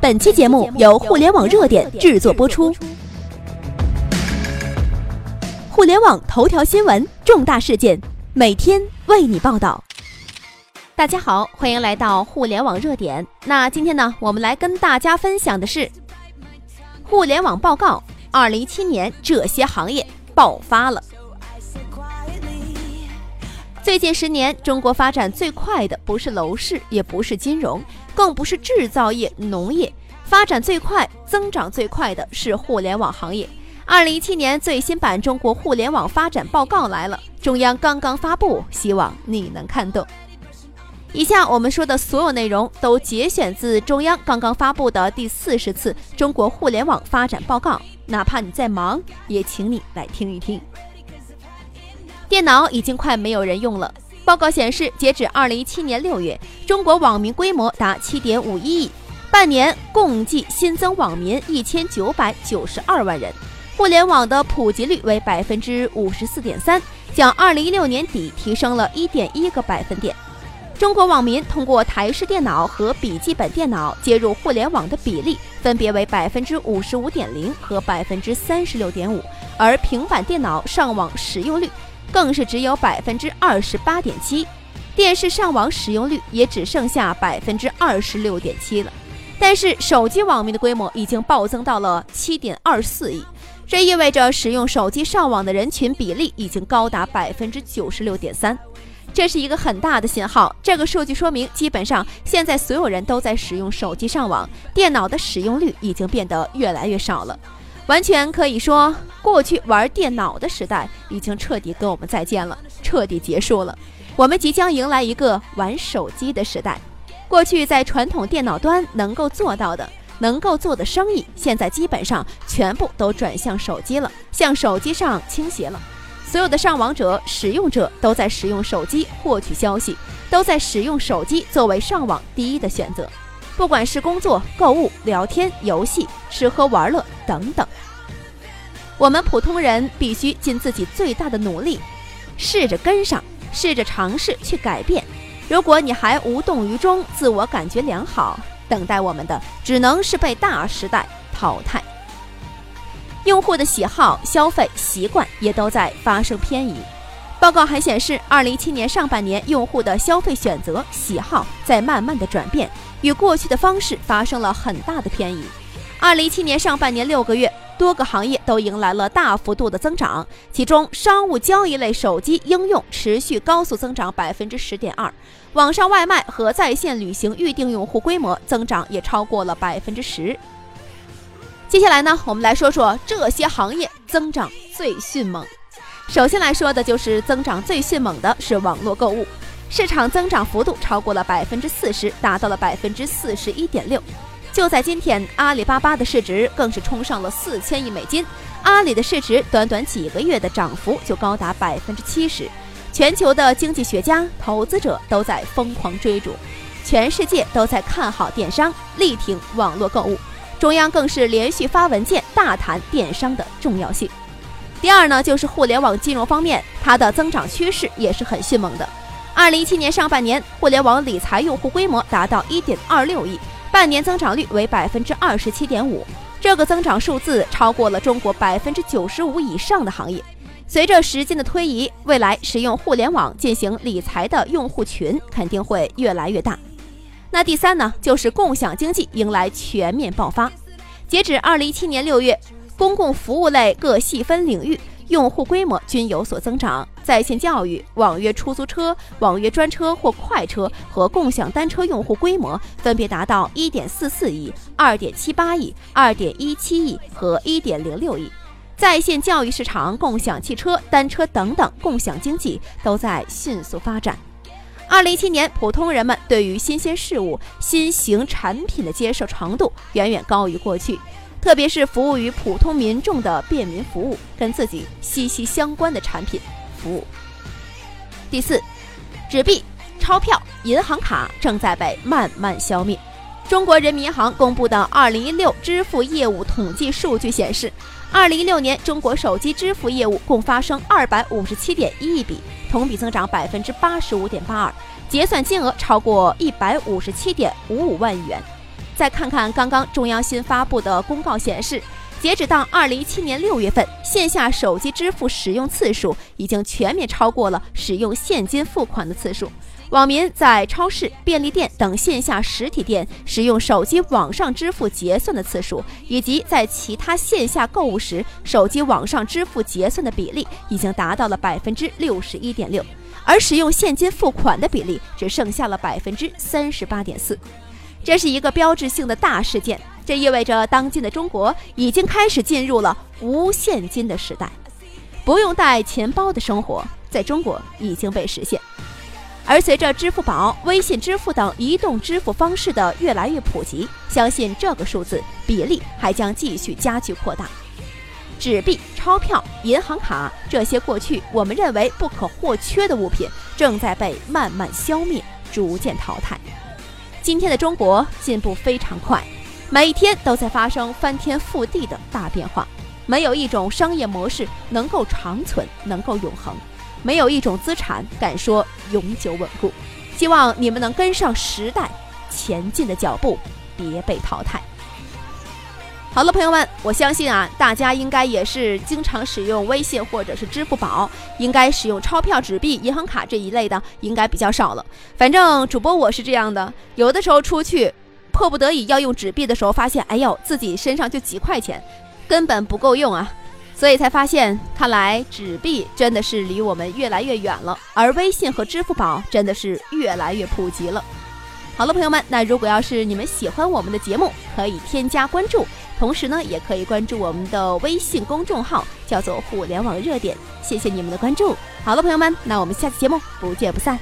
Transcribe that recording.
本期节目由互联网热点制作播出。互联网头条新闻，重大事件，每天为你报道。大家好，欢迎来到互联网热点。那今天呢，我们来跟大家分享的是互联网报告。二零一七年，这些行业爆发了。最近十年，中国发展最快的不是楼市，也不是金融，更不是制造业、农业，发展最快、增长最快的是互联网行业。二零一七年最新版《中国互联网发展报告》来了，中央刚刚发布，希望你能看懂。以下我们说的所有内容都节选自中央刚刚发布的第四十次中国互联网发展报告，哪怕你再忙，也请你来听一听。电脑已经快没有人用了。报告显示，截止二零一七年六月，中国网民规模达七点五一亿，半年共计新增网民一千九百九十二万人，互联网的普及率为百分之五十四点三，较二零一六年底提升了一点一个百分点。中国网民通过台式电脑和笔记本电脑接入互联网的比例分别为百分之五十五点零和百分之三十六点五，而平板电脑上网使用率。更是只有百分之二十八点七，电视上网使用率也只剩下百分之二十六点七了。但是手机网民的规模已经暴增到了七点二四亿，这意味着使用手机上网的人群比例已经高达百分之九十六点三，这是一个很大的信号。这个数据说明，基本上现在所有人都在使用手机上网，电脑的使用率已经变得越来越少了。完全可以说，过去玩电脑的时代已经彻底跟我们再见了，彻底结束了。我们即将迎来一个玩手机的时代。过去在传统电脑端能够做到的、能够做的生意，现在基本上全部都转向手机了，向手机上倾斜了。所有的上网者、使用者都在使用手机获取消息，都在使用手机作为上网第一的选择。不管是工作、购物、聊天、游戏、吃喝玩乐等等，我们普通人必须尽自己最大的努力，试着跟上，试着尝试去改变。如果你还无动于衷，自我感觉良好，等待我们的只能是被大时代淘汰。用户的喜好、消费习惯也都在发生偏移。报告还显示，二零一七年上半年用户的消费选择、喜好在慢慢的转变。与过去的方式发生了很大的偏移。二零一七年上半年六个月，多个行业都迎来了大幅度的增长，其中商务交易类手机应用持续高速增长百分之十点二，网上外卖和在线旅行预订用户规模增长也超过了百分之十。接下来呢，我们来说说这些行业增长最迅猛。首先来说的就是增长最迅猛的是网络购物。市场增长幅度超过了百分之四十，达到了百分之四十一点六。就在今天，阿里巴巴的市值更是冲上了四千亿美金。阿里的市值短短几个月的涨幅就高达百分之七十。全球的经济学家、投资者都在疯狂追逐，全世界都在看好电商，力挺网络购物。中央更是连续发文件大谈电商的重要性。第二呢，就是互联网金融方面，它的增长趋势也是很迅猛的。二零一七年上半年，互联网理财用户规模达到一点二六亿，半年增长率为百分之二十七点五。这个增长数字超过了中国百分之九十五以上的行业。随着时间的推移，未来使用互联网进行理财的用户群肯定会越来越大。那第三呢，就是共享经济迎来全面爆发。截止二零一七年六月，公共服务类各细分领域。用户规模均有所增长，在线教育、网约出租车、网约专车或快车和共享单车用户规模分别达到一点四四亿、二点七八亿、二点一七亿和一点零六亿。在线教育市场、共享汽车、单车等等共享经济都在迅速发展。二零一七年，普通人们对于新鲜事物、新型产品的接受程度远远高于过去。特别是服务于普通民众的便民服务，跟自己息息相关的产品服务。第四，纸币、钞票、银行卡正在被慢慢消灭。中国人民银行公布的二零一六支付业务统计数据显示，二零一六年中国手机支付业务共发生二百五十七点一亿笔，同比增长百分之八十五点八二，结算金额超过一百五十七点五五万亿元。再看看刚刚中央新发布的公告显示，截止到二零一七年六月份，线下手机支付使用次数已经全面超过了使用现金付款的次数。网民在超市、便利店等线下实体店使用手机网上支付结算的次数，以及在其他线下购物时手机网上支付结算的比例，已经达到了百分之六十一点六，而使用现金付款的比例只剩下了百分之三十八点四。这是一个标志性的大事件，这意味着当今的中国已经开始进入了无现金的时代，不用带钱包的生活在中国已经被实现。而随着支付宝、微信支付等移动支付方式的越来越普及，相信这个数字比例还将继续加剧扩大。纸币、钞票、银行卡这些过去我们认为不可或缺的物品，正在被慢慢消灭，逐渐淘汰。今天的中国进步非常快，每一天都在发生翻天覆地的大变化。没有一种商业模式能够长存，能够永恒。没有一种资产敢说永久稳固，希望你们能跟上时代前进的脚步，别被淘汰。好了，朋友们，我相信啊，大家应该也是经常使用微信或者是支付宝，应该使用钞票、纸币、银行卡这一类的，应该比较少了。反正主播我是这样的，有的时候出去迫不得已要用纸币的时候，发现哎呦，自己身上就几块钱，根本不够用啊。所以才发现，看来纸币真的是离我们越来越远了，而微信和支付宝真的是越来越普及了。好了，朋友们，那如果要是你们喜欢我们的节目，可以添加关注，同时呢，也可以关注我们的微信公众号，叫做“互联网热点”。谢谢你们的关注。好了，朋友们，那我们下期节目不见不散。